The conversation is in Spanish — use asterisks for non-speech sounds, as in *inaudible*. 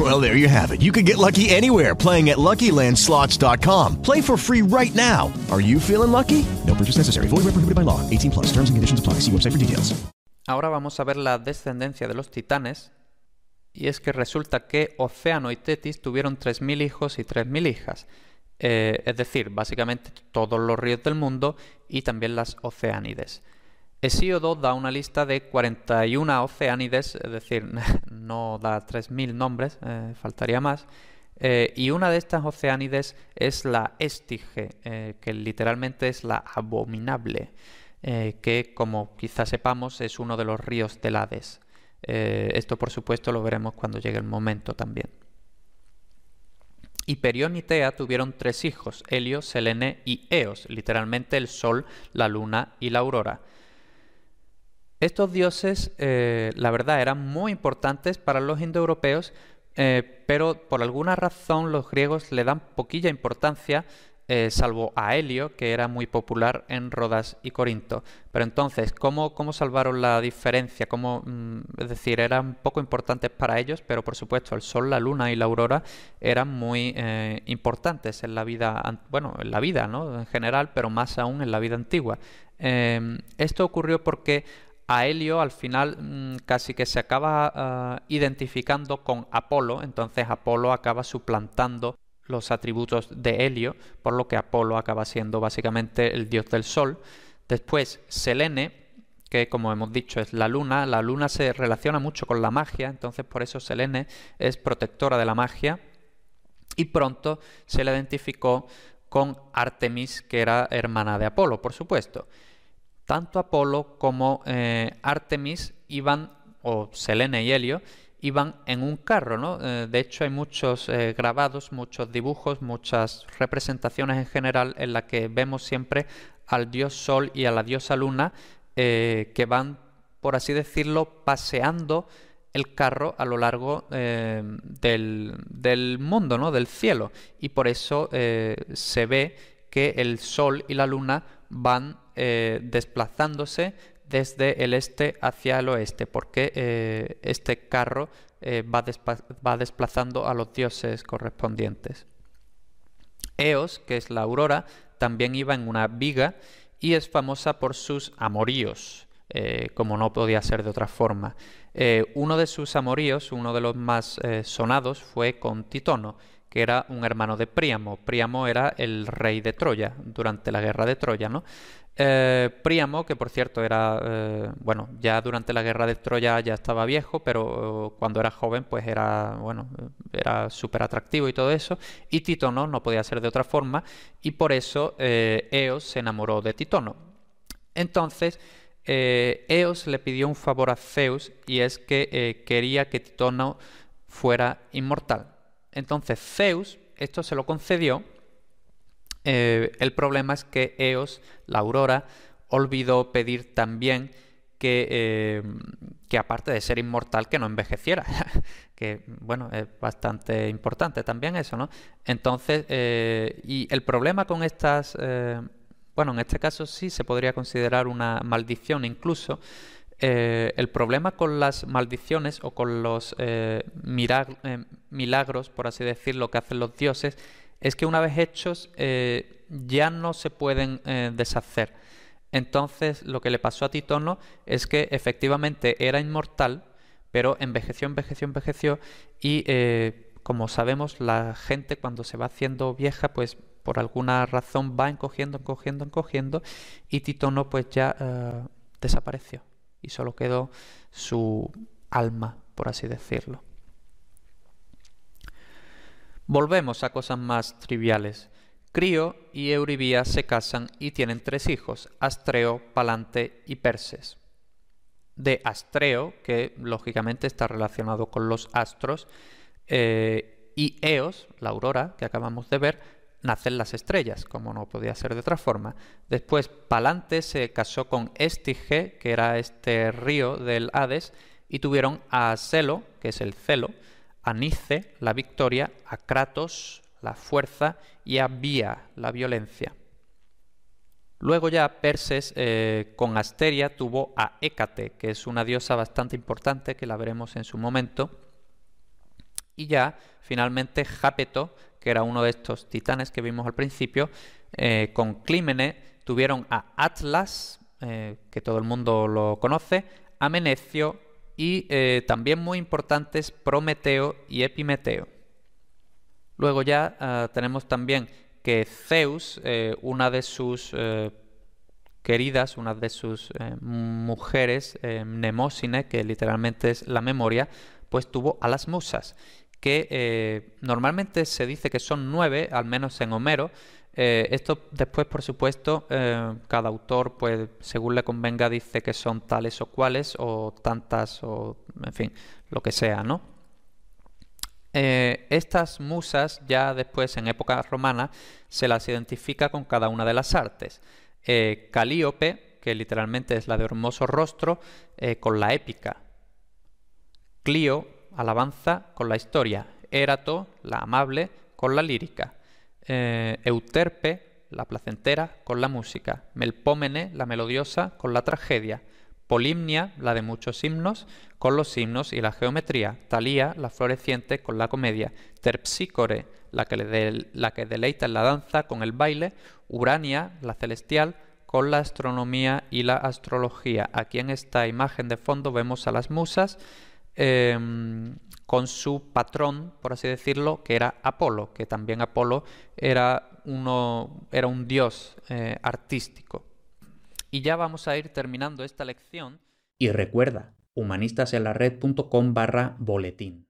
Well, there you have it. You can get lucky anywhere playing at LuckyLandSlots.com. Play for free right now. Are you feeling lucky? No purchase necessary. Void where prohibited by law. 18 plus. Terms and conditions apply. See website for details. Ahora vamos a ver la descendencia de los titanes. Y es que resulta que Océano y Tetis tuvieron 3.000 hijos y 3.000 hijas. Eh, es decir, básicamente todos los ríos del mundo y también las oceánides. Hesíodo da una lista de 41 oceánides, es decir, *laughs* no da 3.000 nombres, eh, faltaría más, eh, y una de estas oceánides es la Estige, que literalmente es la abominable, que como quizás sepamos es uno de los ríos del Hades. esto por supuesto lo veremos cuando llegue el momento también. Hiperión y Tea tuvieron tres hijos, Helio, Selene y Eos, literalmente el Sol, la Luna y la Aurora. Estos dioses, eh, la verdad, eran muy importantes para los indoeuropeos, eh, pero por alguna razón los griegos le dan poquilla importancia eh, salvo a Helio, que era muy popular en Rodas y Corinto. Pero entonces, ¿cómo, cómo salvaron la diferencia? ¿Cómo, mm, es decir, eran poco importantes para ellos, pero por supuesto el Sol, la Luna y la Aurora eran muy importantes en la vida, bueno, en la vida, ¿no? En general, pero más aún en la vida antigua. Em, esto ocurrió porque a Helio al final mm, casi que se acaba ah, identificando con Apolo, entonces Apolo acaba suplantando los atributos de Helio, por lo que Apolo acaba siendo básicamente el dios del sol. Después Selene, que como hemos dicho es la luna, la luna se relaciona mucho con la magia, entonces por eso Selene es protectora de la magia. Y pronto se le identificó con Artemis, que era hermana de Apolo, por supuesto. Tanto Apolo como eh, Artemis iban, o Selene y Helio, iban en un carro, ¿no? Eh, de hecho, hay muchos eh, grabados, muchos dibujos, muchas representaciones en general en las que vemos siempre al dios Sol y a la diosa Luna que van, por así decirlo, paseando el carro a lo largo del, del, mundo, ¿no? Del cielo. Y por eso se ve que el Sol y la Luna van desplazándose desde el este hacia el oeste, porque eh, este carro eh, va, va, desplazando a los dioses correspondientes. Eos, que es la aurora, también iba en una viga y es famosa por sus amoríos, eh, como no podía ser de otra forma. uno de sus amoríos, uno de los más sonados, fue con Titono, que era un hermano de Príamo. Príamo era el rey de Troya durante la guerra de Troya, ¿no? Eh, Príamo, que por cierto era, eh, bueno, ya durante la guerra de Troya ya estaba viejo, pero eh, cuando era joven pues era, bueno, era súper atractivo y todo eso, y Titono no podía ser de otra forma, y por eso Eos se enamoró de Titono. Entonces, Eos le pidió un favor a Zeus y es que quería que Titono fuera inmortal. Entonces Zeus esto se lo concedió, eh, el problema es que Eos, la aurora, olvidó pedir también que, eh, que, aparte de ser inmortal, que no envejeciera. *laughs* que, bueno, es bastante importante también eso, ¿no? Entonces, eh, y el problema con estas, bueno, en este caso sí se podría considerar una maldición incluso. el problema con las maldiciones o con los milagros, por así decirlo, que hacen los dioses, es que una vez hechos eh, ya no se pueden eh, deshacer. Entonces lo que le pasó a Titono es que efectivamente era inmortal, pero envejeció, envejeció, envejeció y eh, como sabemos la gente cuando se va haciendo vieja pues por alguna razón va encogiendo, encogiendo, encogiendo y Titono pues ya desapareció y solo quedó su alma, por así decirlo. Volvemos a cosas más triviales. Crío y Euribía se casan y tienen tres hijos, Astreo, Palante y Perses. De Astreo, que lógicamente está relacionado con los astros, eh, y Eos, la aurora que acabamos de ver, nacen las estrellas, como no podía ser de otra forma. Después, Palante se casó con Estige, que era este río del Hades, y tuvieron a Celo, que es el celo, a Nice, la victoria, a Kratos, la fuerza, y a Vía, la violencia. Luego ya Perses eh, con Asteria tuvo a Hécate, que es una diosa bastante importante, que la veremos en su momento. Y ya finalmente Jápeto, que era uno de estos titanes que vimos al principio, eh, con Clímene tuvieron a Atlas, eh, que todo el mundo lo conoce, a Menecio y también muy importantes Prometeo y Epimeteo. Luego ya ah, tenemos también que Zeus, eh, una de sus eh, queridas, una de sus eh, mujeres, Mnemosine, que literalmente es la memoria, pues tuvo a las musas, que normalmente se dice que son nueve, al menos en Homero. esto después, por supuesto, cada autor, pues según le convenga, dice que son tales o cuales, o tantas, o en fin, lo que sea, ¿no? Eh, estas musas ya después en época romana se las identifica con cada una de las artes. Eh, Calíope, que literalmente es la de hermoso rostro, eh, con la épica. Clio, alabanza, con la historia. Érato, la amable, con la lírica. Euterpe, la placentera, con la música. Melpómene, la melodiosa, con la tragedia. Polimnia, la de muchos himnos, con los himnos y la geometría. Talía, la floreciente, con la comedia. Terpsícore, la que, la que deleita en la danza, con el baile. Urania, la celestial, con la astronomía y la astrología. Aquí en esta imagen de fondo vemos a las musas em, con su patrón, por así decirlo, que era Apolo, que también Apolo era, uno, era un dios eh, artístico. Y ya vamos a ir terminando esta lección. Y recuerda, humanistasenlared.com barra boletín.